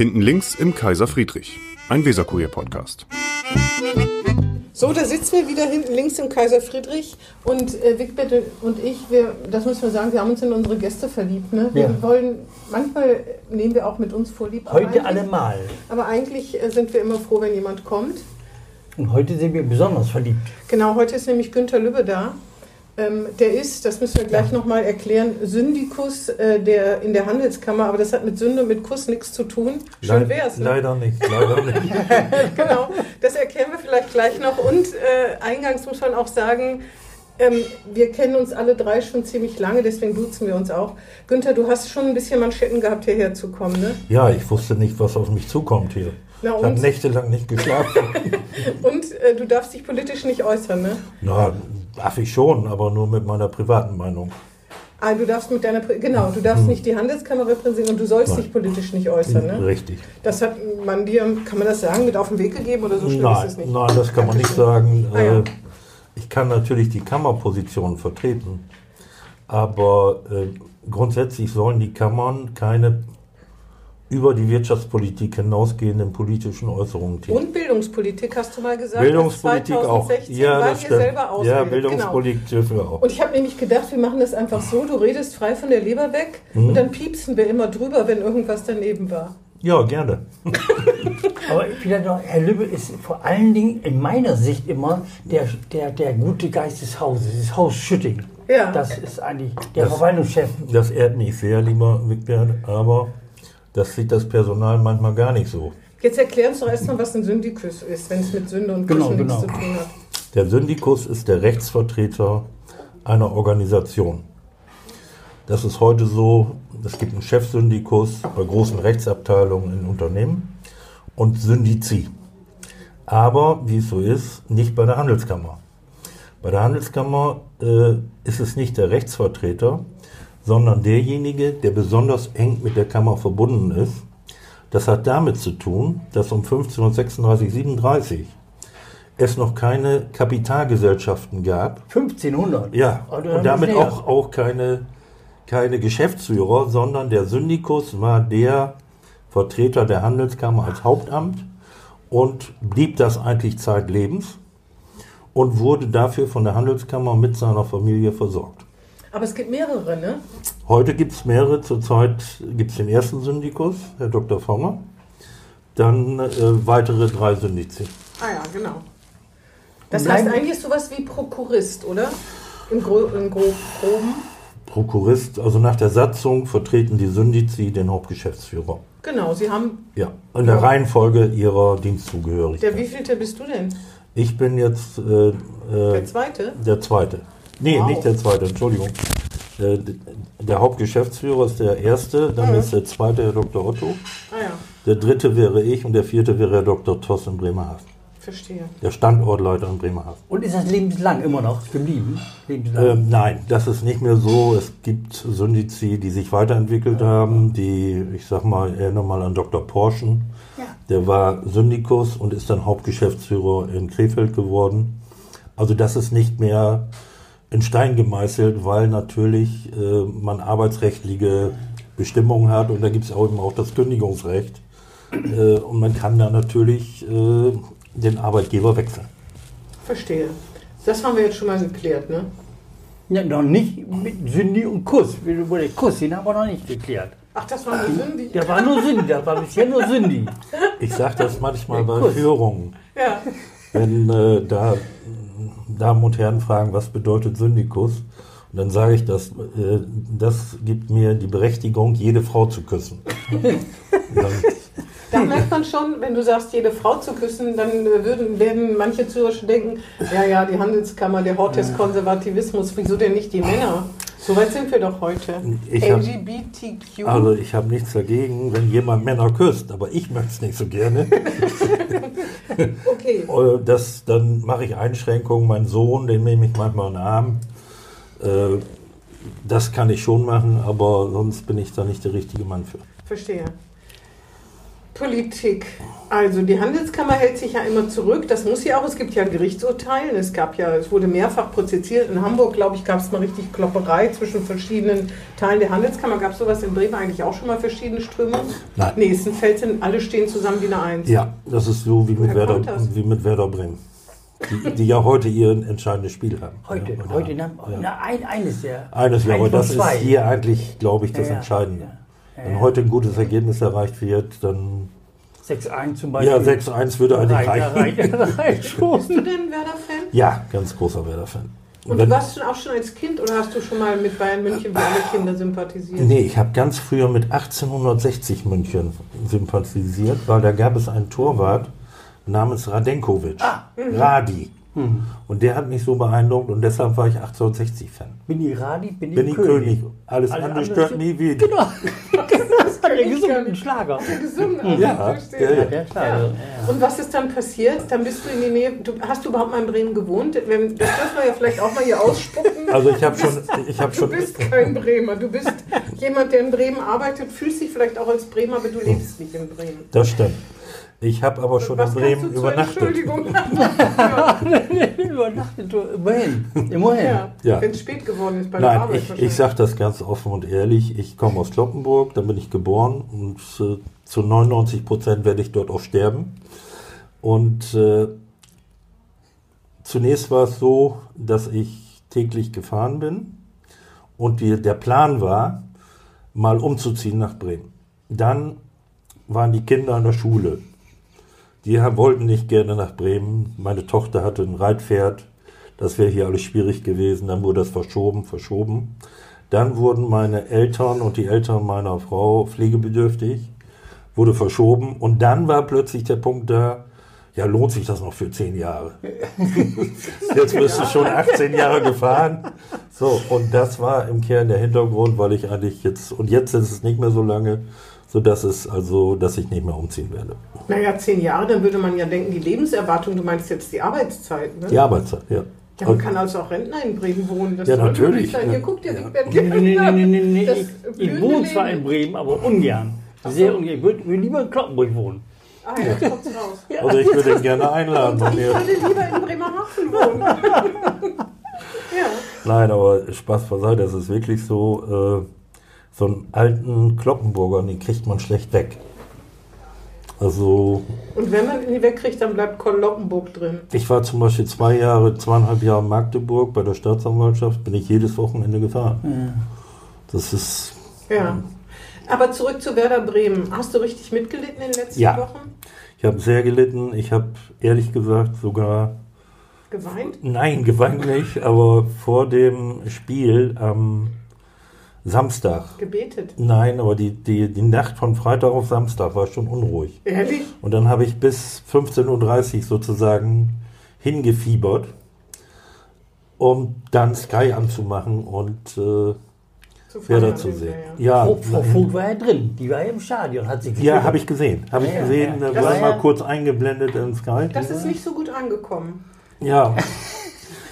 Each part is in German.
Hinten links im Kaiser Friedrich, ein Weserkurier-Podcast. So, da sitzen wir wieder hinten links im Kaiser Friedrich und äh, Wigbert und ich, wir, das müssen wir sagen, wir haben uns in unsere Gäste verliebt. Ne? Wir Ja. wollen, manchmal nehmen wir auch mit uns vorlieb. Heute allemal. Aber eigentlich äh, sind wir immer froh, wenn jemand kommt. Und heute sind wir besonders verliebt. Genau, heute ist nämlich Günther Lübbe da. Ähm, der ist, das müssen wir gleich nochmal erklären, Syndikus äh, der, in der Handelskammer, aber das hat mit Sünde und mit Kuss nichts zu tun. Schön wär's, ne? Leider nicht, leider nicht. genau, das erklären wir vielleicht gleich noch. Und äh, eingangs muss man auch sagen, ähm, wir kennen uns alle drei schon ziemlich lange, deswegen duzen wir uns auch. Günther, du hast schon ein bisschen Manschetten gehabt, hierher zu kommen, ne? Ja, ich wusste nicht, was auf mich zukommt hier. Na Ich habe nächtelang nicht geschlafen. Und äh, du darfst dich politisch nicht äußern, ne? Na, darf ich schon, aber nur mit meiner privaten Meinung. Ah, du darfst mit deiner, genau, du darfst nicht die Handelskammer repräsentieren und du sollst Hm. Nein. dich politisch nicht äußern, ne? Richtig. Das hat man dir, kann man das sagen, mit auf den Weg gegeben oder so schlimm nein, ist es nicht? nein, das kann man nicht sagen. Ah, ja. Äh, Ich kann natürlich die Kammerposition vertreten, aber äh, grundsätzlich sollen die Kammern keine über die Wirtschaftspolitik hinausgehenden politischen Äußerungen tätigen. Und Bildungspolitik hast du mal gesagt. Bildungspolitik auch. 2016 Ja, das stimmt. selber Ja. Bildungspolitik dürfen wir auch. Genau. Und ich habe nämlich gedacht, wir machen das einfach so, du redest frei von der Leber weg Mhm. und dann piepsen wir immer drüber, wenn irgendwas daneben war. Ja, gerne. Aber vielleicht noch, Herr Lübbe ist vor allen Dingen in meiner Sicht immer der, der, der gute Geist des Hauses, das Haus Schütting. Ja. Das ist eigentlich der Das- Verwaltungschef. Das ehrt mich sehr, lieber Wigbert, aber das sieht das Personal manchmal gar nicht so. Jetzt erklär uns doch erstmal, was ein Syndikus ist, wenn es mit Sünde und Genau, Kuschen nichts genau. zu tun hat. Der Syndikus ist der Rechtsvertreter einer Organisation. Das ist heute so, es gibt einen Chefsyndikus bei großen Rechtsabteilungen in Unternehmen und Syndizi. Aber, wie es so ist, nicht bei der Handelskammer. Bei der Handelskammer äh, ist es nicht der Rechtsvertreter, sondern derjenige, der besonders eng mit der Kammer verbunden ist. Das hat damit zu tun, dass um 1536, 37 es noch keine Kapitalgesellschaften gab. 1500. Ja, Oh, da und damit auch, auch keine, keine Geschäftsführer, sondern der Syndikus war der Vertreter der Handelskammer als Hauptamt und blieb das eigentlich zeitlebens und wurde dafür von der Handelskammer mit seiner Familie versorgt. Aber es gibt mehrere, ne? Heute gibt es mehrere. Zurzeit gibt es den ersten Syndikus, Herr Dr. Fonger. Dann äh, weitere drei Syndizi. Ah ja, genau. Das Und heißt eigentlich sowas wie Prokurist, oder? Im, Gro im Gro Groben. Prokurist, also nach der Satzung vertreten die Syndizi den Hauptgeschäftsführer. Genau, sie haben. Ja, in der Ja. Reihenfolge ihrer Dienstzugehörigkeit. Der wievielte bist du denn? Ich bin jetzt äh, Der äh, zweite? der Zweite. Nee, Wow. nicht der Zweite, Entschuldigung. Äh, der Hauptgeschäftsführer ist der Erste, dann Mhm. ist der Zweite Herr Dr. Otto, Ah ja, der Dritte wäre ich und der Vierte wäre Herr Dr. Toss in Bremerhaven. verstehe. Der Standortleiter in Bremerhaven. Und ist das lebenslang immer noch geblieben? Lebenslang. Ähm, nein, das ist nicht mehr so. Es gibt Syndizi, die sich weiterentwickelt haben, die, ich sag mal, erinnere mal an Dr. Porschen. Ja. Der war Syndikus und ist dann Hauptgeschäftsführer in Krefeld geworden. Also das ist nicht mehr in Stein gemeißelt, weil natürlich äh, man arbeitsrechtliche Bestimmungen hat und da gibt es auch eben auch das Kündigungsrecht. Äh, und man kann da natürlich äh, den Arbeitgeber wechseln. Verstehe. Das haben wir jetzt schon mal geklärt, ne? ja, noch nicht mit Sündi und Kuss. Der Kuss, den haben wir noch nicht geklärt. Ach, das war eine Sünde. Der war nur Sündi, der war bisher nur Sündi. Ich sage das manchmal bei. Führungen. Ja. wenn äh, da Damen und Herren fragen, was bedeutet Syndikus, und dann sage ich, dass, äh, das gibt mir die Berechtigung, jede Frau zu küssen. Da merkt man schon, wenn du sagst, jede Frau zu küssen, dann äh, würden, werden manche Zuhörer schon denken, ja, ja, die Handelskammer, der Hort des Konservativismus, wieso denn nicht die Männer? So weit sind wir doch heute. Ich hab- LGBTQ. also ich habe nichts dagegen, wenn jemand Männer küsst, aber ich möchte es nicht so gerne. okay. Äh, das, dann mache ich Einschränkungen. Mein Sohn, den nehme ich manchmal in den Arm. Äh, das kann ich schon machen, aber sonst bin ich da nicht der richtige Mann für. Verstehe. Politik. Also die Handelskammer hält sich ja immer zurück. Das muss ja auch. Es gibt ja ein Gerichtsurteil. Es gab ja, es wurde mehrfach prozessiert. In Hamburg, glaube ich, gab es mal richtig Klopperei zwischen verschiedenen Teilen der Handelskammer. Gab es sowas in Bremen eigentlich auch schon mal verschiedene Strömungen? Nein. Nee, es sind Felsen, alle stehen zusammen wie eine Eins. Ja, das ist so wie mit, Werder, das? wie mit Werder Bremen. Die, die ja heute ihr entscheidendes Spiel haben. Heute, ja, heute Nacht. ja. Na, ein, eines der. Eines ja, aber das zwei. ist hier eigentlich, glaube ich, das Ja, ja. Entscheidende. Wenn heute ein gutes Ergebnis erreicht wird, dann 6-1 zum Beispiel. ja 6-1 würde eigentlich reichen. schon. Bist du denn Werder-Fan? Ja, ganz großer Werder-Fan. Und Wenn- du warst schon auch schon als Kind oder hast du schon mal mit Bayern München wie alle Kinder sympathisiert? Nee, ich habe ganz früher mit 1860 München sympathisiert, weil da gab es einen Torwart namens Radenkovic. Radi. Und der hat mich so beeindruckt und deshalb war ich 1860-Fan. Bin ich Radi, bin ich Bin ich König. Alles Alles andere andere stört ist- nie wieder. Genau. Das hat er Ich gesungen, kann- einen Schlager. Gesungen, also Ja, verstehe. ja, ja. Ja, klar. Ja. Ja. Und was ist dann passiert? Dann bist du in die Nähe. Du, hast du überhaupt mal in Bremen gewohnt? Wenn- Das dürfen wir ja vielleicht auch mal hier ausspucken. Also ich habe schon, ich habe Du schon, bist kein Bremer. Du bist jemand, der in Bremen arbeitet, fühlst dich vielleicht auch als Bremer, aber du lebst nicht in Bremen. das stimmt. Ich habe aber schon in was Bremen du zur übernachtet. Entschuldigung? Übernachtet, du- immerhin. Immerhin. ja. Ja. wenn es spät geworden ist bei der Nein, Arbeit. ich, ich sage das ganz offen und ehrlich. Ich komme aus Kloppenburg, da bin ich geboren und äh, zu 99 Prozent werde ich dort auch sterben. Und äh, zunächst war es so, dass ich täglich gefahren bin und die, der Plan war, mal umzuziehen nach Bremen. Dann waren die Kinder in der Schule. Die wollten nicht gerne nach Bremen. Meine Tochter hatte ein Reitpferd. Das wäre hier alles schwierig gewesen. Dann wurde das verschoben, verschoben. Dann wurden meine Eltern und die Eltern meiner Frau pflegebedürftig. Wurde verschoben. Und dann war plötzlich der Punkt da, ja, lohnt sich das noch für zehn Jahre? Jetzt bist du schon 18 Jahre gefahren. So, und das war im Kern der Hintergrund, weil ich eigentlich jetzt, und jetzt ist es nicht mehr so lange, so dass es also, dass ich nicht mehr umziehen werde. Naja, zehn Jahre, dann würde man ja denken, die Lebenserwartung, du meinst jetzt die Arbeitszeit, ne? Die Arbeitszeit, ja. Ja, man kann also auch Rentner in Bremen wohnen. Das Ja, soll natürlich, Sein. ja. Hier, guckt ihr, Ja. ich werde Nee, nee, nee, nee, nee. Das Ich, ich wohne zwar Leben. in Bremen, aber ungern. Sehr ungern. Ich würde würd lieber in Kloppenburg wohnen. Ah ja, jetzt kommt's raus. Also ich würde ihn gerne einladen. Ich würde lieber in Bremerhaven wohnen. ja. Nein, aber Spaß beiseite, es ist wirklich so, äh, so einen alten Kloppenburger, den kriegt man schlecht weg. Also Und wenn man ihn nicht wegkriegt, dann bleibt Koloppenburg drin. ich war zum Beispiel zwei Jahre, zweieinhalb Jahre in Magdeburg bei der Staatsanwaltschaft, bin ich jedes Wochenende gefahren. Das ist, Ja. Aber zurück zu Werder Bremen. Hast du richtig mitgelitten in den letzten Ja. Wochen? ich habe sehr gelitten. Ich habe ehrlich gesagt sogar Geweint? Nein, geweint nicht, aber vor dem Spiel am Samstag. Gebetet? Nein, aber die, die, die Nacht von Freitag auf Samstag war schon unruhig. Ehrlich? Und dann habe ich bis 15.30 Uhr sozusagen hingefiebert, um dann Sky anzumachen und äh, Zu Werder feiern zu sehen. hinterher. Ja, Frau, Vogt war ja drin. Die war ja im Stadion, hat sie ja habe ich gesehen. Habe ich Ja, ja, gesehen, ja. war war mal ja- kurz eingeblendet in Sky. Das ist nicht so gut angekommen. Ja,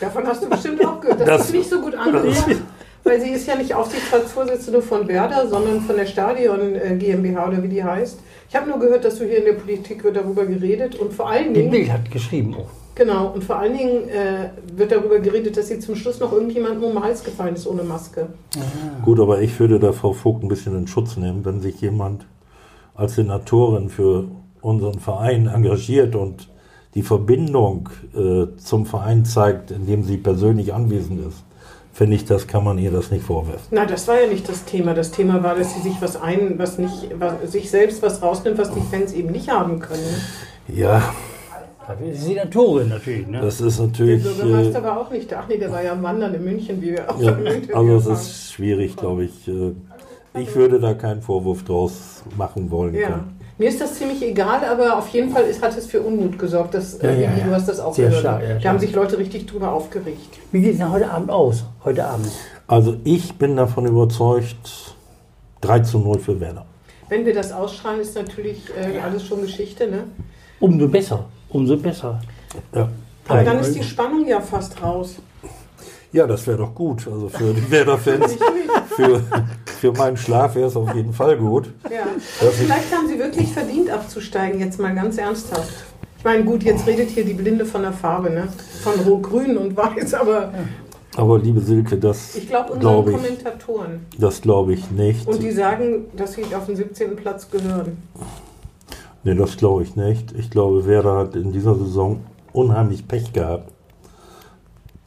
Davon hast du bestimmt auch gehört. Das, Das- ist nicht so gut angekommen, weil sie ist ja nicht Aufsichtsratsvorsitzende von Werder, sondern von der Stadion äh, GmbH oder wie die heißt. Ich habe nur gehört, dass du hier in der Politik wird darüber geredet und vor allen Den Dingen, Bild hat geschrieben auch. genau, und vor allen Dingen äh, wird darüber geredet, dass sie zum Schluss noch irgendjemandem um den Hals gefallen ist ohne Maske. Gut, aber ich würde da Frau Vogt ein bisschen in Schutz nehmen, wenn sich jemand als Senatorin für unseren Verein engagiert und die Verbindung äh, zum Verein zeigt, indem sie persönlich anwesend ist. Finde ich, das kann man ihr das nicht vorwerfen. Na, das war ja nicht das Thema. Das Thema war, dass sie sich was ein, was nicht, was, sich selbst was rausnimmt, was die Fans eben nicht haben können. Ja, Dafür ist sie Senatorin natürlich. Ne? das ist Der natürlich. Bürgermeister Äh, war auch nicht da. Ach nee, der war ja am Wandern in München, wie wir auch ja, also es ist schwierig, glaube ich. Äh, ich würde da keinen Vorwurf draus machen wollen. Ja. können. Mir ist das ziemlich egal, aber auf jeden Fall ist, hat es für Unmut gesorgt. Das, Ja, äh, ja, ja. Du hast das auch Sehr gehört. stark, ja, da stark. haben sich Leute richtig drüber aufgeregt. Wie geht es denn heute Abend aus? Heute Abend. Also ich bin davon überzeugt, 3 zu 0 für Werder. Wenn wir das ausstrahlen, ist natürlich äh, alles schon Geschichte. Ne? Umso besser. Umso besser. Ja. Aber dann ist die Spannung ja fast raus. Ja, das wäre doch gut. Also für die Werder-Fans. Für, für meinen Schlaf wäre es auf jeden Fall gut. Ja. Vielleicht haben Sie wirklich verdient abzusteigen, jetzt mal ganz ernsthaft. Ich meine, gut, jetzt redet hier die Blinde von der Farbe, ne? Von Rot, Grün und Weiß, aber Aber liebe Silke, das ich glaube unseren glaube ich, Kommentatoren. das glaube ich nicht. Und die sagen, dass sie auf den 17. Platz gehören. Nee, das glaube ich nicht. Ich glaube, Werder hat in dieser Saison unheimlich Pech gehabt.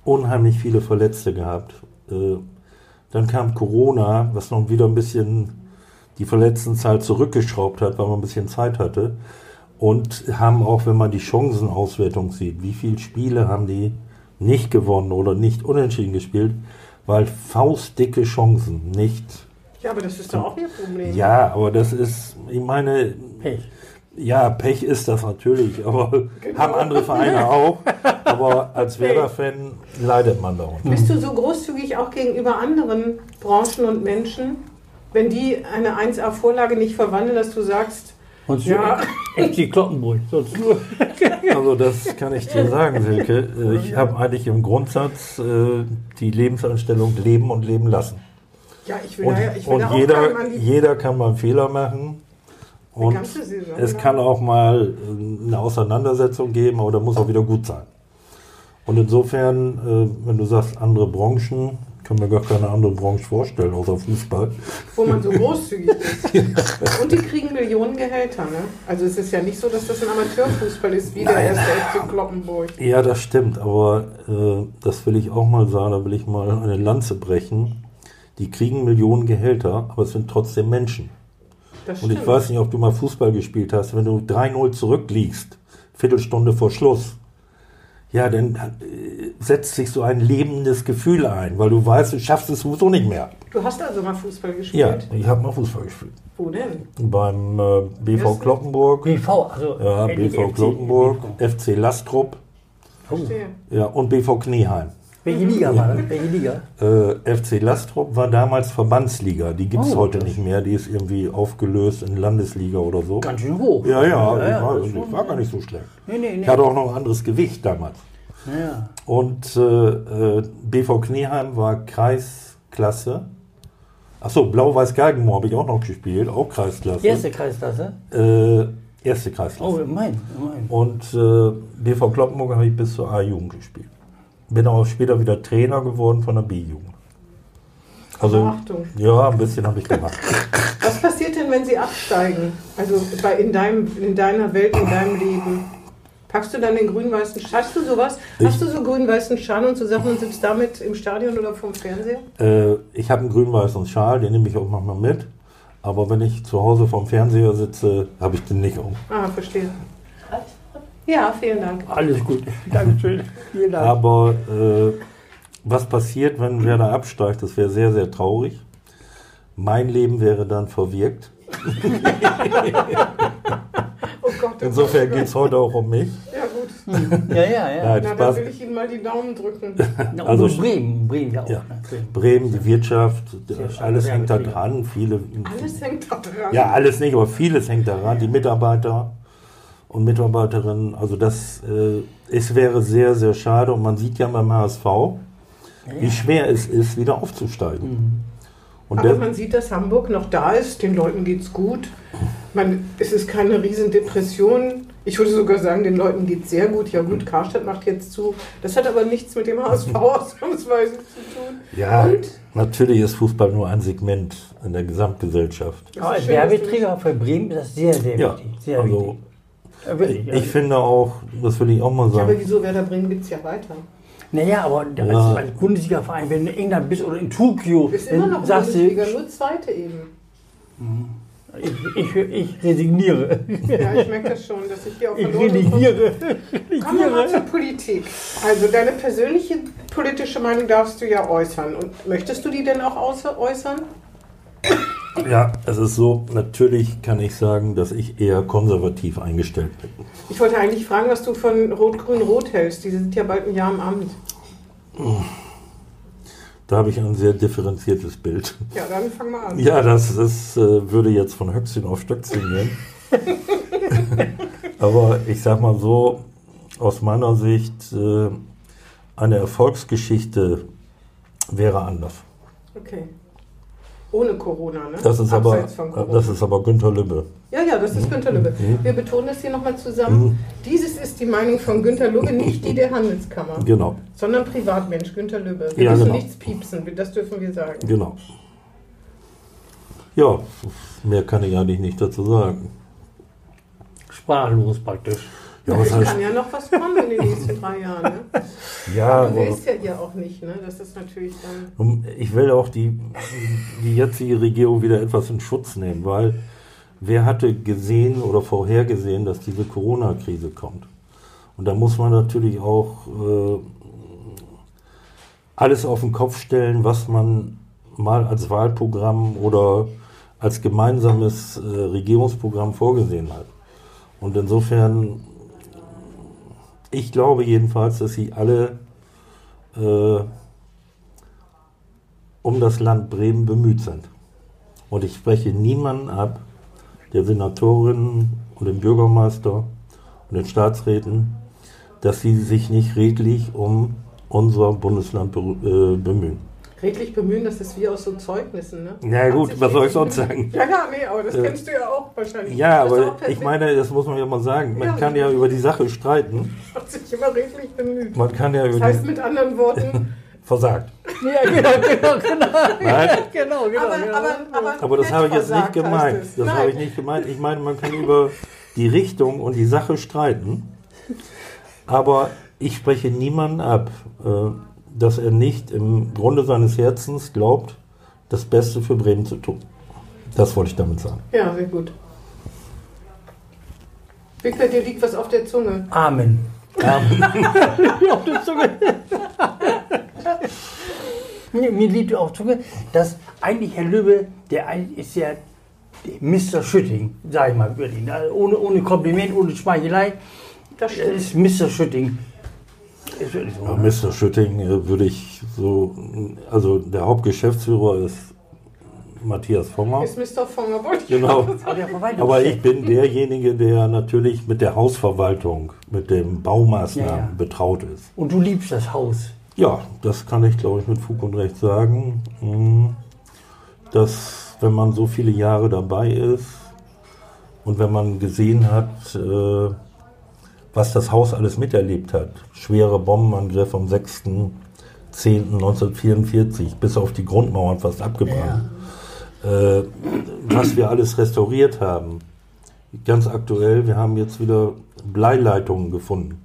Unheimlich viele Verletzte gehabt. Äh, Dann kam Corona, was noch wieder ein bisschen die Verletztenzahl zurückgeschraubt hat, weil man ein bisschen Zeit hatte. Und haben auch, wenn man die Chancenauswertung sieht, wie viele Spiele haben die nicht gewonnen oder nicht unentschieden gespielt, weil faustdicke Chancen nicht. Ja, aber das ist doch auch ihr Problem. Ja, aber das ist, ich meine, Pech. Ja, Pech ist das natürlich, aber haben andere Vereine auch. Aber als Werder-Fan leidet man darunter. Bist du so großzügig auch gegenüber anderen Branchen und Menschen, wenn die eine 1A-Vorlage nicht verwandeln, dass du sagst, Und Ja. Kloppenburg. Sonst nur. Also das kann ich dir sagen, Silke. Äh, Ich habe eigentlich im Grundsatz äh, die Lebensanstellung leben und leben lassen. ja, ich will Und, ja- ich will und da auch jeder, die jeder kann mal einen Fehler machen. Und es kann auch mal äh, eine Auseinandersetzung geben, aber da muss auch wieder gut sein. Und insofern, äh, wenn du sagst, andere Branchen, kann mir gar keine andere Branche vorstellen, außer Fußball. wo man so großzügig ist. Und die kriegen Millionen Gehälter. Ne? Also es ist ja nicht so, dass das ein Amateurfußball ist, wie der erste FC Kloppenburg. Ja, das stimmt, aber äh, das will ich auch mal sagen, da will ich mal eine Lanze brechen. Die kriegen Millionen Gehälter, aber es sind trotzdem Menschen. Das Und stimmt. ich weiß nicht, ob du mal Fußball gespielt hast, wenn du 3-0 zurückliegst, Viertelstunde vor Schluss, ja, dann äh, setzt sich so ein lebendes Gefühl ein, weil du weißt, du schaffst es sowieso nicht mehr. Du hast also mal Fußball Ja, gespielt. ich habe mal Fußball gespielt. Wo denn? Beim äh, BV? Kloppenburg, BV, also. ja, BV FC, Kloppenburg. FC Lastrup ja, und BV Knieheim. Welche Liga war das? Welche Liga? Äh, FC Lastrup war damals Verbandsliga. Die gibt es Oh, heute nicht mehr. Die ist irgendwie aufgelöst in Landesliga oder so. Ganz schön hoch. Ja, ja, ja, ich war, schon- war gar nicht so schlecht. Nee, nee, nee. Ich hatte auch noch ein anderes Gewicht damals. ja. Und äh, äh, BV Knieheim war Kreisklasse. Achso, Blau-Weiß-Galgenmoor habe ich auch noch gespielt, auch Kreisklasse. Erste Kreisklasse? Äh, erste Kreisklasse. Oh, mein, mein. Und äh, BV Kloppenburg habe ich bis zur A-Jugend gespielt. Bin auch später wieder Trainer geworden von der B-Jugend. Also, Achtung. ja, ein bisschen habe ich gemacht. Was passiert denn, wenn sie absteigen? Also bei, in, deinem, in deiner Welt, in deinem Leben? Packst du dann den grün-weißen Schal? Hast du sowas? Hast du so grün-weißen Schal und so Sachen und sitzt damit im Stadion oder vom Fernseher? Äh, ich habe einen grün-weißen Schal, den nehme ich auch manchmal mit. Aber wenn ich zu Hause vorm Fernseher sitze, habe ich den nicht um. Ah, verstehe. Ja, vielen Dank. Alles gut. Dankeschön. Vielen Dank. Aber äh, was passiert, wenn Werder absteigt, das wäre sehr, sehr traurig. Mein Leben wäre dann verwirkt. Oh Gott. oh Insofern geht es heute auch um mich. Ja, gut. Ja, ja, ja. Nein, Na, dann will ich Ihnen mal die Daumen drücken. Na, Also- und Bremen, Bremen ja auch. Ja. Ne? Bremen. Die Wirtschaft, alles hängt da dran. Viele, Alles hängt da dran. ja, alles nicht, aber vieles hängt daran. Die Mitarbeiter und Mitarbeiterinnen, also das, äh, es wäre sehr, sehr schade. Und man sieht ja beim HSV, wie schwer es ist, wieder aufzusteigen. Und Aber man sieht, dass Hamburg noch da ist, den Leuten geht's gut. Man, es ist keine riesen Depression. Ich würde sogar sagen, den Leuten geht's sehr gut. Ja gut, Karstadt macht jetzt zu. Das hat aber nichts mit dem HSV ausnahmsweise zu tun. ja, Und? natürlich ist Fußball nur ein Segment in der Gesamtgesellschaft. Ist als Werbeträger für Bremen ist das sehr, sehr Ja, wichtig. Sehr also wichtig. Wirklich. ich finde auch, das will ich auch mal Ja, aber sagen, wieso Werder Bremen gibt's ja weiter? Naja, aber als, Ja. als Bundesliga-Verein, wenn du in England bist oder in Tokio, Ist immer noch sagst du, Bundesliga, ich, nur zweite eben. ich, ich resigniere. Ja, ich merke das schon, dass ich hier auf Ich resigniere. Kommen wir mal zur Politik. Also deine persönliche politische Meinung darfst du ja äußern. Und möchtest du die denn auch äußern? Ja, es ist so, natürlich kann ich sagen, dass ich eher konservativ eingestellt bin. Ich wollte eigentlich fragen, was du von Rot-Grün-Rot hältst. Die sind ja bald ein Jahr im Amt. Da habe ich ein sehr differenziertes Bild. Ja, dann fang mal an. Ja, das, das äh, würde jetzt von Höchstchen auf Stöckchen gehen. Aber ich sag mal so, aus meiner Sicht, äh, eine Erfolgsgeschichte wäre anders. Okay. Ohne Corona, ne? Das ist, aber, Abseits von Corona. das ist aber Günter Lübbe. Ja, ja, das ist Günter Lübbe. Wir betonen das hier nochmal zusammen. Dieses ist die Meinung von Günter Lübbe, nicht die der Handelskammer, Genau, sondern Privatmensch Günter Lübbe. Wir Ja, müssen genau. nichts piepsen, das dürfen wir sagen. genau. Ja, mehr kann ich eigentlich nicht dazu sagen. Sprachlos praktisch. Ja, es was heißt, kann ja noch was kommen in den nächsten drei Jahren. Ne? ja, Aber aber wer ist ja ihr auch nicht, ne? Das ist natürlich dann. ich will auch die, die jetzige Regierung wieder etwas in Schutz nehmen, weil wer hatte gesehen oder vorhergesehen, dass diese Corona-Krise kommt? Und da muss man natürlich auch äh, alles auf den Kopf stellen, was man mal als Wahlprogramm oder als gemeinsames äh, Regierungsprogramm vorgesehen hat. Und insofern, ich glaube jedenfalls, dass sie alle äh, um das Land Bremen bemüht sind. Und ich spreche niemanden ab, der Senatorinnen und dem Bürgermeister und den Staatsräten, dass sie sich nicht redlich um unser Bundesland äh, bemühen. Redlich bemühen, das ist wie aus so Zeugnissen, ne? Ja Hat gut, was soll ich sonst sagen? Ja, ja, nee, aber das Äh, kennst du ja auch wahrscheinlich. Ja, Das aber ich meine, das muss man ja mal sagen. Man Ja. kann ja über die Sache streiten. Hat sich immer redlich bemüht. Man kann ja Das über heißt die mit anderen Worten, versagt. Ja, genau, genau, genau. Nein, genau, genau. aber, genau. aber, aber, aber das habe ich jetzt nicht heißt gemeint. Das Nein. habe ich nicht gemeint. Ich meine, man kann über die Richtung und die Sache streiten. Aber ich spreche niemanden ab, äh, dass er nicht im Grunde seines Herzens glaubt, das Beste für Bremen zu tun. Das wollte ich damit sagen. Ja, sehr gut. Victor, dir liegt was auf der Zunge. Amen. auf der Zunge. mir, mir liegt auf der Zunge, dass eigentlich Herr Löbe, der eigentlich ist ja Mr. Schütting, sag ich mal über ihn. Also ohne, ohne Kompliment, ohne Schmeichelei. Das Er stimmt. ist Mr. Schütting. Ist wirklich so. Ja, Mr. Schütting äh, würde ich so, also der Hauptgeschäftsführer ist Matthias Vonger. Ist Mr. Fonger, wollte ich Genau. Aber ich bin derjenige, der natürlich mit der Hausverwaltung, mit den Baumaßnahmen Ja, ja. betraut ist. Und du liebst das Haus. Ja, das kann ich, glaube ich, mit Fug und Recht sagen, mh, dass wenn man so viele Jahre dabei ist und wenn man gesehen hat, äh, was das Haus alles miterlebt hat, schwere Bombenangriff am 6.10.1944 bis auf die Grundmauern fast abgebrannt, äh, was wir alles restauriert haben. Ganz aktuell, wir haben jetzt wieder Bleileitungen gefunden.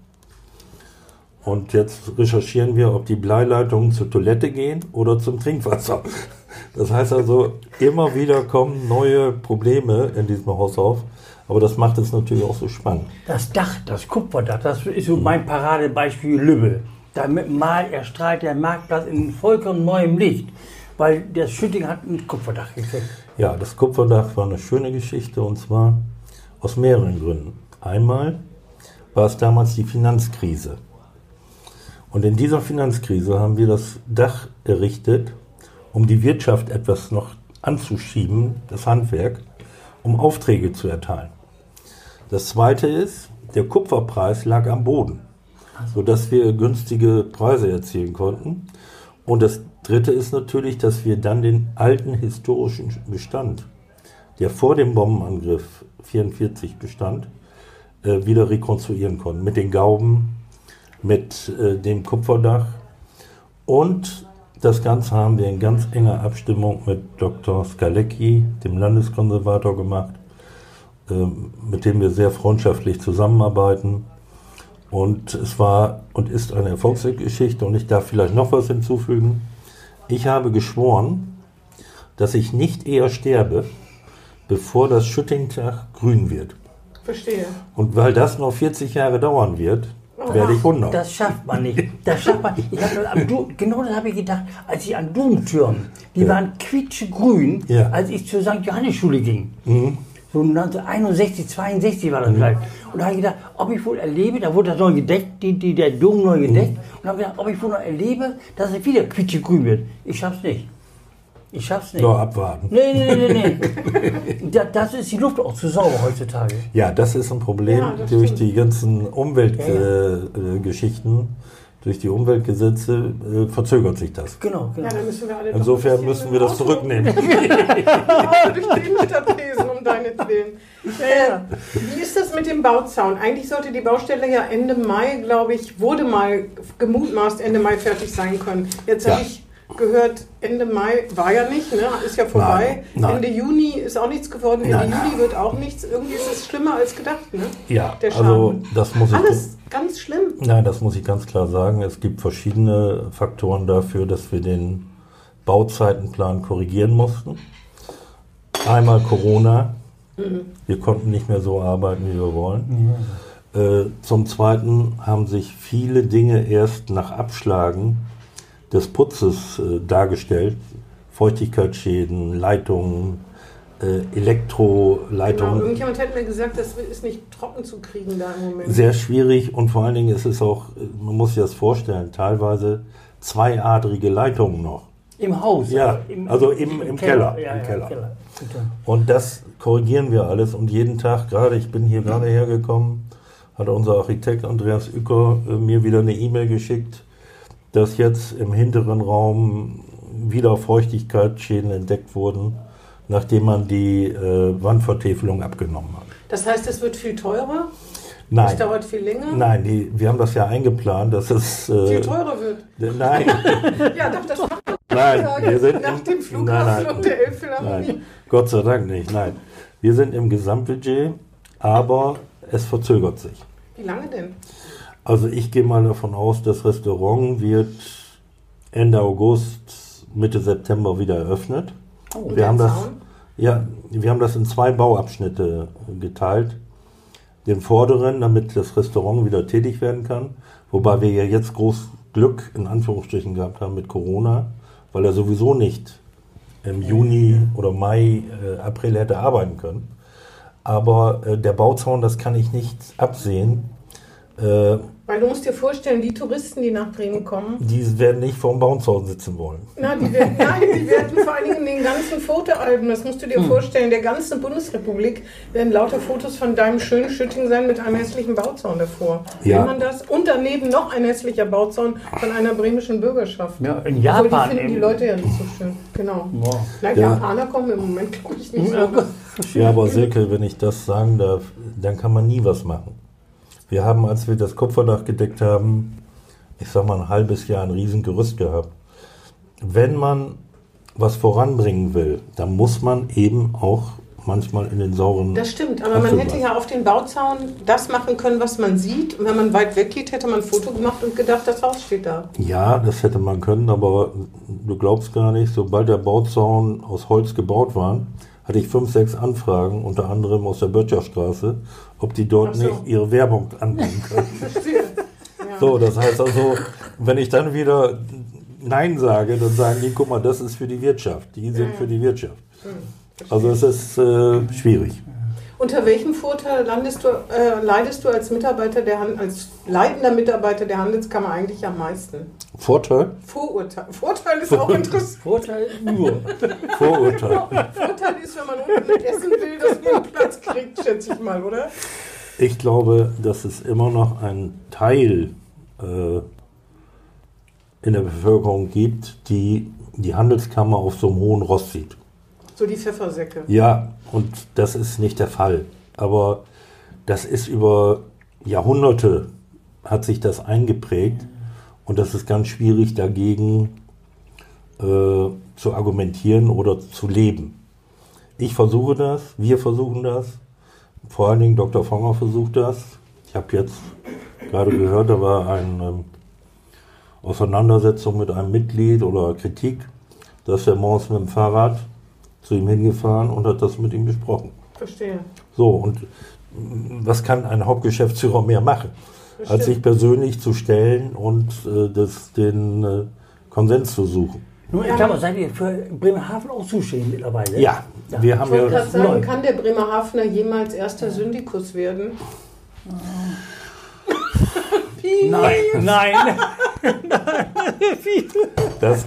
Und jetzt recherchieren wir, ob die Bleileitungen zur Toilette gehen oder zum Trinkwasser. Das heißt also, immer wieder kommen neue Probleme in diesem Haus auf. Aber das macht es natürlich auch so spannend. Das Dach, das Kupferdach, das ist so mein Paradebeispiel Lübbe. Damit mal erstrahlt der Marktplatz in vollkommen neuem Licht. Weil der Schütting hat ein Kupferdach gekriegt. Ja, das Kupferdach war eine schöne Geschichte und zwar aus mehreren Gründen. Einmal war es damals die Finanzkrise. Und in dieser Finanzkrise haben wir das Dach errichtet, um die Wirtschaft etwas noch anzuschieben, das Handwerk, um Aufträge zu erteilen. Das zweite ist, der Kupferpreis lag am Boden, sodass wir günstige Preise erzielen konnten. Und das dritte ist natürlich, dass wir dann den alten historischen Bestand, der vor dem Bombenangriff 44 bestand, äh, wieder rekonstruieren konnten. Mit den Gauben, mit äh, dem Kupferdach. Und das Ganze haben wir in ganz enger Abstimmung mit Dr. Skalecki, dem Landeskonservator, gemacht, mit dem wir sehr freundschaftlich zusammenarbeiten. Und es war und ist eine Erfolgsgeschichte. Und ich darf vielleicht noch was hinzufügen. Ich habe geschworen, dass ich nicht eher sterbe, bevor das Schüttingdach grün wird. Verstehe. Und weil das noch 40 Jahre dauern wird, werde ich 100. Das schafft man nicht. Das schafft man. Du- genau das habe ich gedacht, als ich an Domtürmen, die Ja. waren quietschegrün, Ja. als ich zur St. Johannes Schule ging. So 1961, 62 war das Mhm. vielleicht. Und da habe ich gedacht, ob ich wohl erlebe, da wurde das neu gedeckt, die, die, der Dom neu gedeckt. Mhm. Und habe gedacht, ob ich wohl noch erlebe, dass es wieder quietschegrün wird. Ich schaff's nicht. Ich schaff's nicht. Nur abwarten. Nee, nee, nee, nee. nee. da, das ist die Luft auch zu sauber heutzutage. Ja, das ist ein Problem Ja, durch stimmt. die ganzen Ja, Umweltgeschichten, äh, durch die Umweltgesetze äh, verzögert sich das. Genau, genau. Ja, dann müssen wir alle doch Insofern müssen wir das zurücknehmen. Durch die Innenstadtthesen deinetwillen. Äh, wie ist das mit dem Bauzaun? Eigentlich sollte die Baustelle ja Ende Mai, glaube ich, wurde mal gemutmaßt Ende Mai fertig sein können. Jetzt habe Ja. ich gehört, Ende Mai war ja nicht, ne? ist ja vorbei. Nein, nein. Ende Juni ist auch nichts geworden, Ende Nein. Juli wird auch nichts. Irgendwie ist es schlimmer als gedacht. Ne? Ja, Der also das muss ich. Alles ganz schlimm. Nein, das muss ich ganz klar sagen. Es gibt verschiedene Faktoren dafür, dass wir den Bauzeitenplan korrigieren mussten. Einmal Corona. Wir konnten nicht mehr so arbeiten, wie wir wollen. Äh, zum Zweiten haben sich viele Dinge erst nach Abschlagen des Putzes äh, dargestellt. Feuchtigkeitsschäden, Leitungen, äh, Genau. Elektroleitungen. Irgendjemand hat mir gesagt, das ist nicht trocken zu kriegen da im Moment. Sehr schwierig und vor allen Dingen ist es auch, man muss sich das vorstellen, teilweise zweiadrige Leitungen noch. Im Haus. Ja, also im- im Keller, Ja, im ja, Keller. Bitte. Und das korrigieren wir alles und jeden Tag, gerade ich bin hier gerade hergekommen, hat unser Architekt Andreas Uecker äh, mir wieder eine E-Mail geschickt, dass jetzt im hinteren Raum wieder Feuchtigkeitsschäden entdeckt wurden, nachdem man die äh, Wandvertäfelung abgenommen hat. Das heißt, es wird viel teurer, es Nein, dauert viel länger, nein, die, wir haben das ja eingeplant, dass es... Äh, viel teurer wird. Nein, Ja, doch, das macht nein, wir sind nach dem Flughafen nein, nein, und der Elbphilharmonie. Nein, Gott sei Dank nicht, nein. Wir sind im Gesamtbudget, aber es verzögert sich. Wie lange denn? Also ich gehe mal davon aus, das Restaurant wird Ende August, Mitte September wieder eröffnet. Und wir haben das, Zaun? ja, wir haben das in zwei Bauabschnitte geteilt. Den vorderen, damit das Restaurant wieder tätig werden kann. Wobei wir ja jetzt groß Glück in Anführungsstrichen gehabt haben mit Corona, weil er sowieso nicht im Juni oder Mai, äh, April hätte arbeiten können. Aber äh, der Bauzaun, das kann ich nicht absehen. Äh, Weil du musst dir vorstellen, die Touristen, die nach Bremen kommen, die werden nicht vorm Bauzaun sitzen wollen. na, die werden, nein, die werden vor allen Dingen in den ganzen Fotoalben, das musst du Hm. dir vorstellen, der ganzen Bundesrepublik werden lauter Fotos von deinem schönen Schütting sein mit einem hässlichen Bauzaun davor. Ja. Will man das? Und daneben noch ein hässlicher Bauzaun von einer bremischen Bürgerschaft. Ja, in Japan. die finden die im- Leute ja nicht so schön. Genau. Boah. Na, Ja. Japaner kommen im Moment, glaube ich, nicht so. Ja, aber Silke, wenn ich das sagen darf, dann kann man nie was machen. Wir haben, als wir das Kupferdach gedeckt haben, ich sag mal ein halbes Jahr ein Riesengerüst gehabt. Wenn man was voranbringen will, dann muss man eben auch manchmal in den sauren... Das stimmt, aber Hast man hätte ja auf den Bauzaun das machen können, was man sieht. Und wenn man weit weg geht, hätte man ein Foto gemacht und gedacht, das Haus steht da. Ja, das hätte man können, aber du glaubst gar nicht, sobald der Bauzaun aus Holz gebaut war, hatte ich fünf, sechs Anfragen, unter anderem aus der Böttcherstraße, ob die dort so. nicht ihre Werbung anbieten können. Ja. So, das heißt also, wenn ich dann wieder Nein sage, dann sagen die, guck mal, das ist für die Wirtschaft. Die sind für die Wirtschaft. Also es ist äh, schwierig. Unter welchem Vorteil landest du, äh, leidest du als Mitarbeiter der Han als leitender Mitarbeiter der Handelskammer eigentlich am meisten? Vorteil? Vorurteil. Vorteil ist auch interessant. Vorteil nur. Vorurteil. Vorteil ist, wenn man unten essen will, dass man Platz kriegt, schätze ich mal, oder? Ich glaube, dass es immer noch einen Teil äh, in der Bevölkerung gibt, die die Handelskammer auf so einem hohen Ross sieht. So die Pfeffersäcke. Ja, und das ist nicht der Fall. Aber das ist über Jahrhunderte hat sich das eingeprägt und das ist ganz schwierig dagegen äh, zu argumentieren oder zu leben. Ich versuche das, wir versuchen das, vor allen Dingen Dr. Fonger versucht das. Ich habe jetzt gerade gehört, da war eine ähm, Auseinandersetzung mit einem Mitglied oder Kritik, da ist der morgens mit dem Fahrrad zu ihm hingefahren und hat das mit ihm besprochen. Verstehe. So, und mm, was kann ein Hauptgeschäftsführer mehr machen, Das als sich persönlich zu stellen und äh, das, den äh, Konsens zu suchen? Nur, ich glaube, seid ihr für Bremerhaven auch zuständig mittlerweile? Ja, wir Ich haben wollte ja. gerade sagen, neu. kann der Bremerhavener jemals erster Syndikus werden? Nein, nein. Das,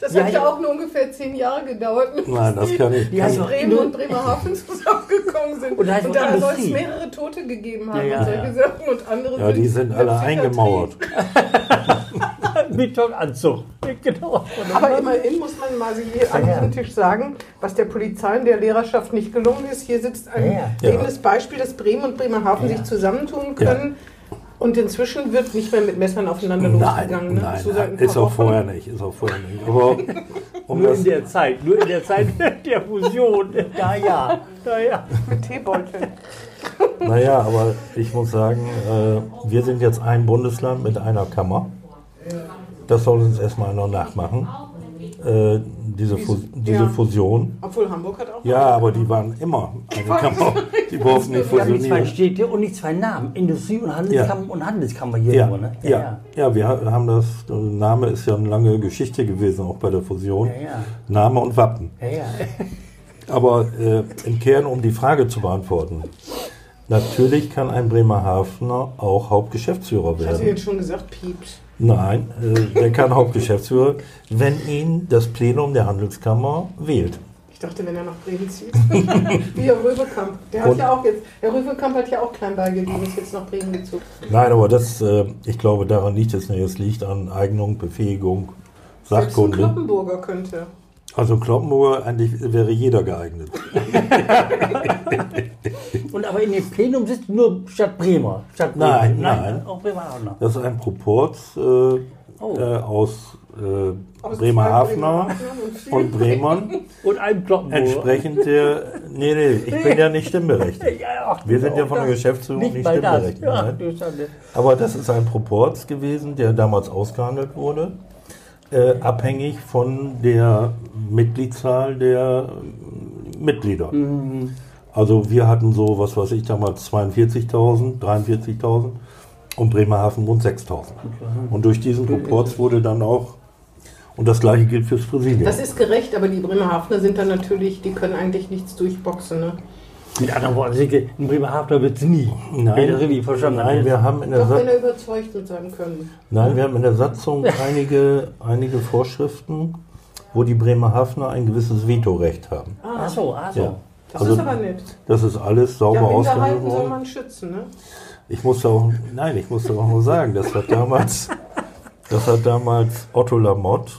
Das Ja, hat ja auch nur ungefähr zehn Jahre gedauert. bis Nein, das die- kann ich- heißt doch Bremen Indu- und Bremerhaven zusammengekommen sind. Und da und da soll es mehrere Tote gegeben haben Ja, ja, und solche ja. Sachen und andere Ja, die sind alle eingemauert. Betonanzug. Genau. Aber immerhin muss man mal hier an diesem Tisch sagen, was der Polizei und der Lehrerschaft nicht gelungen ist. Hier sitzt ein lebendes Beispiel, dass Bremen und Bremerhaven Ja. sich zusammentun können. Und inzwischen wird nicht mehr mit Messern aufeinander Nein, losgegangen. ne? nein, So seit ein ist auch vorher nicht, ist auch vorher nicht. Aber um Nur das, in der Zeit, nur in der Zeit der Fusion. Da ja, da ja. Mit Teebeuteln. naja, aber ich muss sagen, äh, wir sind jetzt ein Bundesland mit einer Kammer. Das soll uns erstmal noch nachmachen. Äh, diese, Fu diese Ja. Fusion. Obwohl Hamburg hat auch. Ja, aber die waren immer eine Kammer. Die durften nicht Wir haben die zwei fusionieren. Städte und die zwei Namen. Industrie- und Handelskammer und Handelskammer hier Ja, nur, ne? ja, ja, wir ha- haben das, der Name ist ja eine lange Geschichte gewesen, auch bei der Fusion. Ja, ja. Name und Wappen. ja, ja. Aber äh, im Kern, um die Frage zu beantworten, natürlich kann ein Bremerhavener auch Hauptgeschäftsführer Ich hatte werden. jetzt schon gesagt, piept. Nein, äh, der kann Hauptgeschäftsführer, wenn ihn das Plenum der Handelskammer wählt. Ich dachte, wenn er nach Bremen zieht. Wie Herr Röwekamp. Der hat Und- ja auch jetzt, Herr Röwekamp hat ja auch klein beigegeben, ist jetzt nach Bremen gezogen. Nein, aber das, äh, ich glaube, daran liegt es nicht. Es liegt an Eignung, Befähigung, Selbst ein Sachkunde. Kloppenburger könnte. Also Kloppenburger, eigentlich wäre jeder geeignet. Und aber in dem Plenum sitzt nur Stadt Bremer. Stadt Bremen. Nein, nein. Auch Bremerhavener. Das ist ein Proporz äh, Oh. äh, aus, äh, Aus Bremerhavener und Bremern. Und einem Kloppenburger. Entsprechend der. Nee, nee, ich bin ja nicht stimmberechtigt. Ja, ach, Wir sind ja auch von der. Geschäftsführung nicht, Nicht mal das. stimmberechtigt. Ja, nein. Aber das ist ein Proporz gewesen, der damals ausgehandelt wurde, äh, abhängig von der Mitgliedszahl der Mitglieder. Mhm. Also wir hatten so, was weiß ich, damals 42.000, 43.000 und Bremerhaven rund 6.000. Und durch diesen Proporz wurde dann auch, und das gleiche gilt fürs Präsidium. Das ist gerecht, aber die Bremerhavener sind dann natürlich, die können eigentlich nichts durchboxen. Ne? Mit anderen Worten, in Bremerhaven wird es nie. Nein. Richtig verstanden Nein, wir haben in der Doch, wenn er überzeugt seinem Können. Nein, wir haben in der Satzung einige, einige Vorschriften, wo die Bremerhavener ein gewisses Vetorecht haben. Ach so, ach so. Ja. Das Also, ist aber nett. Das ist alles sauber Ja, ausgehandelt Minderheiten soll worden. man schützen. Ne? Ich muss auch, nein, ich muss auch nur sagen, das hat damals, das hat damals Otto Lamotte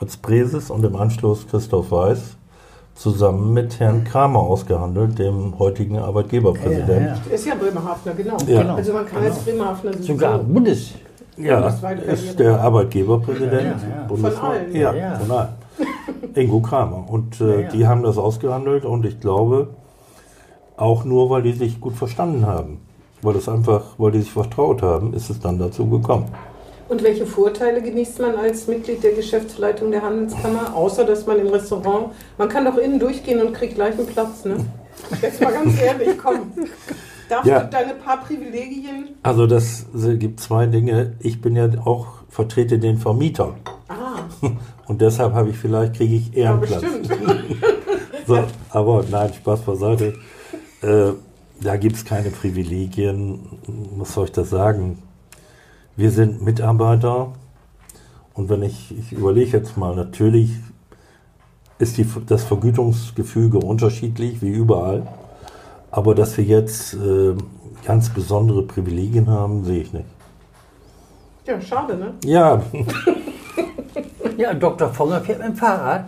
als Präses und im Anschluss Christoph Weiß zusammen mit Herrn Kramer ausgehandelt, dem heutigen Arbeitgeberpräsidenten. Ja, Er ist ja Bremerhavener, genau. Ja. Genau. Also man kann als Bremerhavener Sogar so- Bundes. Ja, ist der Arbeitgeberpräsident Ja, ja, ja. bundesweit. Von allen. Ja, Ja, ja. von allen. Ingo Kramer. Und äh, Ja, ja. die haben das ausgehandelt und ich glaube, auch nur, weil die sich gut verstanden haben. Weil es einfach, weil die sich vertraut haben, ist es dann dazu gekommen. Und welche Vorteile genießt man als Mitglied der Geschäftsleitung der Handelskammer, außer dass man im Restaurant, man kann doch innen durchgehen und kriegt gleich einen Platz, ne? Jetzt mal ganz ehrlich, komm. Darfst Ja. du deine paar Privilegien? Also das gibt zwei Dinge. Ich bin ja auch vertrete den Vermieter Ah, und deshalb habe ich vielleicht kriege ich ja, Ehrenplatz. bestimmt. So, aber nein, Spaß beiseite. Äh, da gibt es keine Privilegien. Was soll ich das sagen? Wir sind Mitarbeiter und wenn ich, ich überlege jetzt mal, natürlich ist die, das Vergütungsgefüge unterschiedlich, wie überall. Aber dass wir jetzt äh, ganz besondere Privilegien haben, sehe ich nicht. Ja, schade, ne? Ja, Ja, Dr. Fonger fährt mit dem Fahrrad.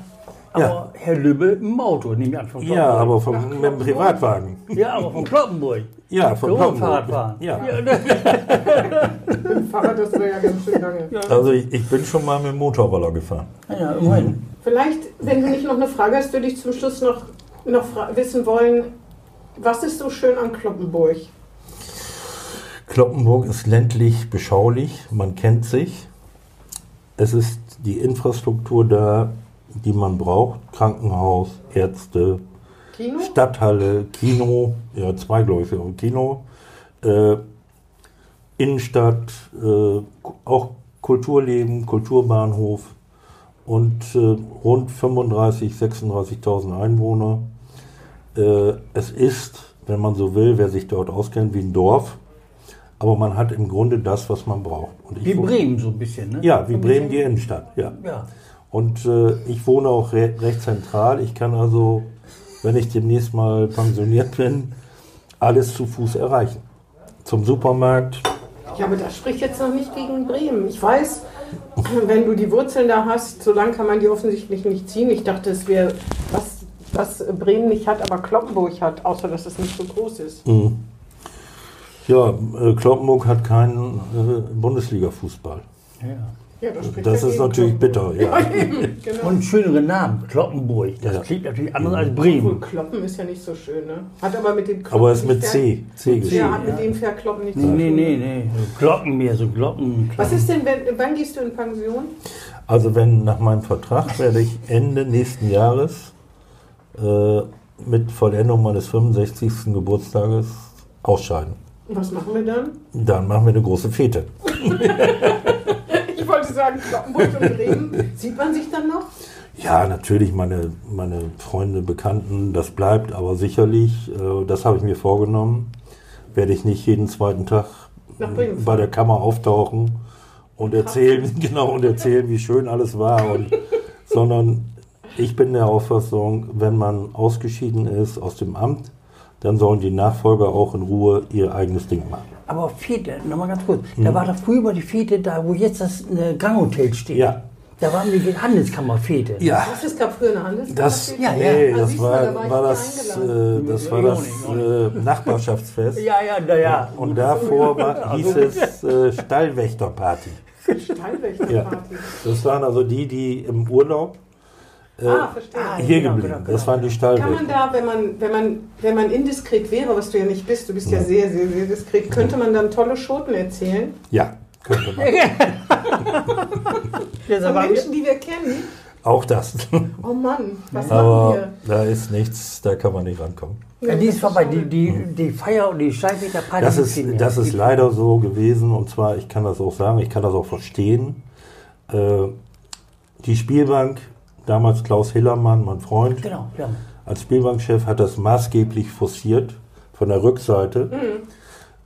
Aber Ja. Herr Lübbe im Auto, nehme ich an. Von ja, aber vom, mit dem Privatwagen. Ja, aber von Kloppenburg. Ja, von So, Kloppenburg. Fahrradfahren. Ja. Mit dem Fahrrad, das wäre ja ganz schön lange. Also ich, ich bin schon mal mit dem Motorroller gefahren. Ja, immerhin. Vielleicht, wenn du nicht noch eine Frage hast, würde ich zum Schluss noch, noch wissen wollen, was ist so schön an Kloppenburg? Kloppenburg ist ländlich beschaulich, man kennt sich. Es ist die Infrastruktur da, die man braucht. Krankenhaus, Ärzte, Kino? Stadthalle, Kino, ja zwei glaube ich, Kino, äh, Innenstadt, äh, auch Kulturleben, Kulturbahnhof und äh, rund 35.000, 36.000 Einwohner. Äh, es ist, wenn man so will, wer sich dort auskennt, wie ein Dorf, aber man hat im Grunde das, was man braucht. Und ich Wie Bremen so ein bisschen, ne? Ja, wie Bremen die Innenstadt, ja. Ja. Und äh, ich wohne auch re recht zentral. Ich kann also, wenn ich demnächst mal pensioniert bin, alles zu Fuß erreichen. Zum Supermarkt. Ja, aber das spricht jetzt noch nicht gegen Bremen. Ich weiß, wenn du die Wurzeln da hast, so lange kann man die offensichtlich nicht ziehen. Ich dachte, es wäre was, was Bremen nicht hat, aber Kloppenburg hat, außer dass es nicht so groß ist. Mhm. Ja, äh, Kloppenburg hat keinen äh, Bundesliga-Fußball. Ja. Ja, das ist natürlich bitter. Ja, Ja. eben, genau. Und schönere Namen, Kloppenburg. Das Ja. klingt natürlich anders als Obwohl Bremen. Kloppen ist ja nicht so schön, ne? Hat aber mit dem Kloppen Aber es ist mit nicht C. C Ja, geschrieben. hat mit dem Verkloppen nichts Nee, zu tun. nee, nee, nee. So Glocken mehr, so Glocken. Was ist denn, wenn, wann gehst du in Pension? Also wenn nach meinem Vertrag werde ich Ende nächsten Jahres äh, mit Vollendung meines 65. Geburtstages ausscheiden. Was machen wir dann? Dann machen wir eine große Fete. Ich wollte sagen, Kloppenburg und Bremen. Sieht man sich dann noch? Ja, natürlich meine, meine Freunde, Bekannten, das bleibt, aber sicherlich, äh, das habe ich mir vorgenommen, werde ich nicht jeden zweiten Tag Bremen bei der Kammer auftauchen und erzählen, genau, und erzählen, wie schön alles war, und, sondern ich bin der Auffassung, wenn man ausgeschieden ist aus dem Amt, dann sollen die Nachfolger auch in Ruhe ihr eigenes Ding machen. Aber Fete, nochmal ganz kurz. Da war doch früher mal die Fete da, wo jetzt das äh, Ganghotel steht. Ja. Da waren die Handelskammerfete. Ja, Was, es gab früher eine Handelskammer? das, Ja, ja. nee, Ah, das war, da war das, äh, das war Ja, das äh, Nachbarschaftsfest. Ja, ja, na ja. Und davor war, hieß es äh, Stallwächterparty. Steinwächterparty. Das waren also die, die im Urlaub äh, Ah, verstehe. Ah, hier genau, geblieben. genau, Das waren die Kann man da, wenn man, wenn, man, wenn man indiskret wäre, was du ja nicht bist, du bist ja sehr, sehr, sehr diskret, könnte man dann tolle Schoten erzählen? Ja, könnte man. Ja, Von waren Menschen, die wir kennen? Auch das. Oh Mann, was machen Aber wir? da ist nichts, da kann man nicht rankommen. Ja, die ist vorbei. Die, die, die Feier und die Steinwächterparty. Das die ist, das ja. ist leider so gewesen und zwar, ich kann das auch sagen, ich kann das auch verstehen. Äh, die Spielbank, damals Klaus Hillermann, mein Freund, Genau, ja. als Spielbankchef hat das maßgeblich forciert von der Rückseite.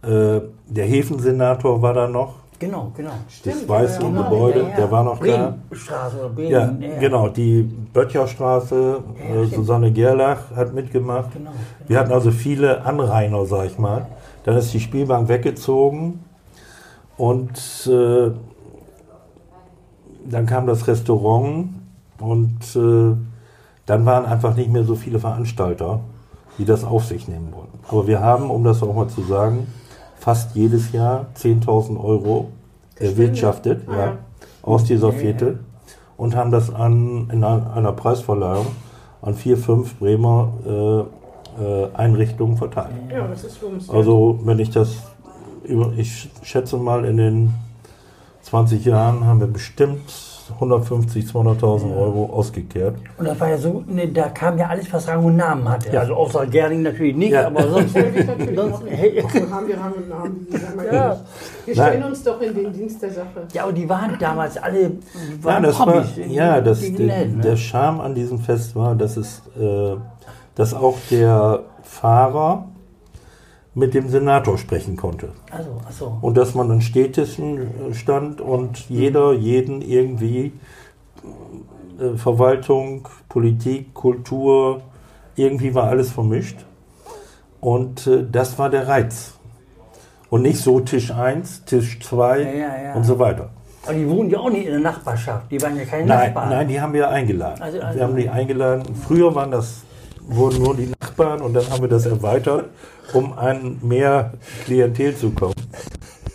Äh, der Hefensenator war da noch, Genau, genau. das weiße ja. Gebäude, Ja, der war noch da. Bremenstraße oder Bremen. Ja, genau, die Böttcherstraße, äh, stimmt. Susanne Gerlach hat mitgemacht. Genau, Wir hatten also viele Anrainer, sag ich mal. Dann ist die Spielbank weggezogen und äh, dann kam das Restaurant und äh, dann waren einfach nicht mehr so viele Veranstalter, die das auf sich nehmen wollten. Aber wir haben, um das auch mal zu sagen, fast jedes Jahr 10.000 Euro erwirtschaftet Ah, ja, aus dieser Fete und haben das an, in einer Preisverleihung an vier, fünf Bremer äh, äh, Einrichtungen verteilt. Ja, das ist lohnenswert. Also wenn ich das, über, ich schätze mal in den 20 Jahren haben wir bestimmt 150, 200.000 Euro ausgekehrt. Und das war ja so, ne, da kam ja alles, was Rang und Namen hatte. Ja. Also außer Gerling natürlich nicht, Ja. aber sonst. Sonst auch nicht. hey, haben wir Rang und Namen. wir Ja. stellen Nein. uns doch in den Dienst der Sache. ja, aber die waren damals alle. Ja, Waren das war, ja das, die der, Läden, ne? der Charme an diesem Fest war, dass es, äh, dass auch der Fahrer mit dem Senator sprechen konnte. Also, achso. Und dass man an Städtischen äh, stand und jeder jeden irgendwie äh, Verwaltung, Politik, Kultur, irgendwie war alles vermischt. Und äh, das war der Reiz. Und nicht so Tisch 1, Tisch 2 Ja, ja, ja. und so weiter. Aber die wohnen ja auch nicht in der Nachbarschaft. Die waren ja keine Nein, Nachbarn. nein, die haben wir eingeladen. Also- also- wir haben die eingeladen. Früher waren das wurden nur die Nachbarn und dann haben wir das erweitert, um an mehr Klientel zu kommen.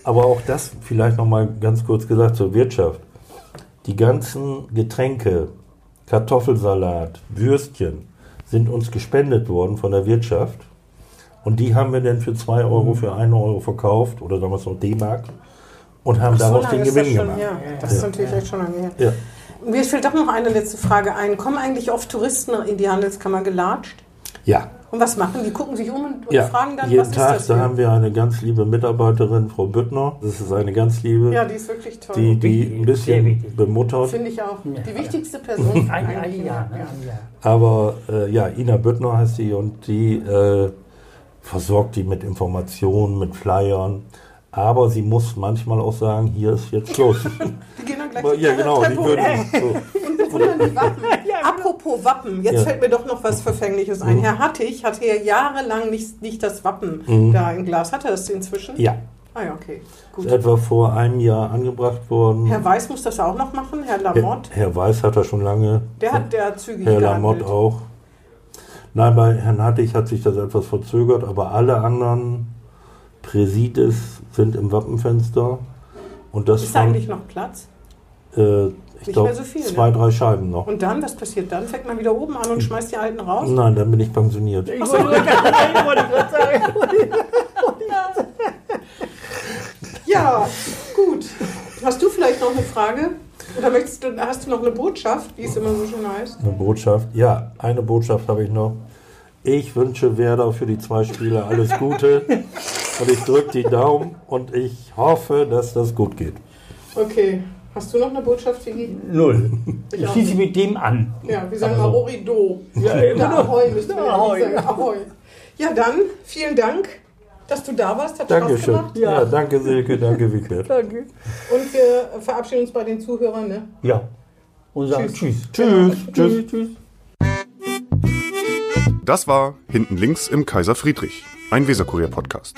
Aber auch das vielleicht noch mal ganz kurz gesagt zur Wirtschaft. Die ganzen Getränke, Kartoffelsalat, Würstchen sind uns gespendet worden von der Wirtschaft. Und die haben wir dann für 2 Euro, für 1 Euro verkauft oder damals noch D-Mark und haben So daraus den Gewinn gemacht. her. Das ist natürlich echt schon lange her. Ja. Mir fällt doch noch eine letzte Frage ein. Kommen eigentlich oft Touristen in die Handelskammer gelatscht? ja. Und was machen die? Gucken sich um und, und Ja, fragen dann, jeden was Tag, ist das? da haben wir eine ganz liebe Mitarbeiterin, Frau Büttner. Das ist eine ganz liebe, ja, die ist wirklich toll. die, die ein bisschen bemuttert. Finde ich auch. Ja. Die wichtigste Person. Ein, eigentlich, ein Jahr, ne? ja. Ein Jahr. Aber äh, ja, Ina Büttner heißt sie und die äh, versorgt die mit Informationen, mit Flyern. Aber sie muss manchmal auch sagen, hier ist jetzt Schluss. Die gleich die ja, genau. Die Treppe würden, so. die Wappen. Apropos Wappen, jetzt Ja. fällt mir doch noch was Verfängliches ein. Herr Hattig hatte ja jahrelang nicht, nicht das Wappen da im Glas. Hat er das inzwischen? Ja, Ah ja, okay. Gut. ist etwa vor einem Jahr angebracht worden. Herr Weiß muss das auch noch machen, Herr Herr, Lamotte. Herr Weiß hat er schon lange. Der hat der zügig Herr gehandelt. Lamotte auch. Nein, bei Herrn Hattig hat sich das etwas verzögert, aber alle anderen Präsides sind im Wappenfenster. Und das Ist da von, eigentlich noch Platz? Äh, ich glaube, so viel, zwei, ne? drei Scheiben noch. Und dann, was passiert dann? Fängt man wieder oben an und schmeißt die alten raus? Nein, dann bin ich pensioniert. Ich wollte gerade sagen. Ja, gut. Hast du vielleicht noch eine Frage? Oder möchtest du, hast du noch eine Botschaft, wie es immer so schön heißt? Eine Botschaft. Ja, eine Botschaft habe ich noch. Ich wünsche Werder für die zwei Spiele alles Gute. und ich drücke die Daumen und ich hoffe, dass das gut geht. Okay. Hast du noch eine Botschaft, Vigi? Null. Ich Ich schließe mit dem an. Ja, wir sagen Also. mal Orido. Ja, immer. Ahoi müssen wir ja Ahoi. sagen. Ahoi. Ja, dann vielen Dank, dass du da warst. Hat Spaß Dankeschön. gemacht. Ja. Ja. danke Silke, danke Wigbert. Danke. Und wir verabschieden uns bei den Zuhörern. Ne? Ja. Und sagen Tschüss. Tschüss. Tschüss. Tschüss. Tschüss. Tschüss. Das war Hinten links im Kaiser Friedrich, ein Weserkurier-Podcast.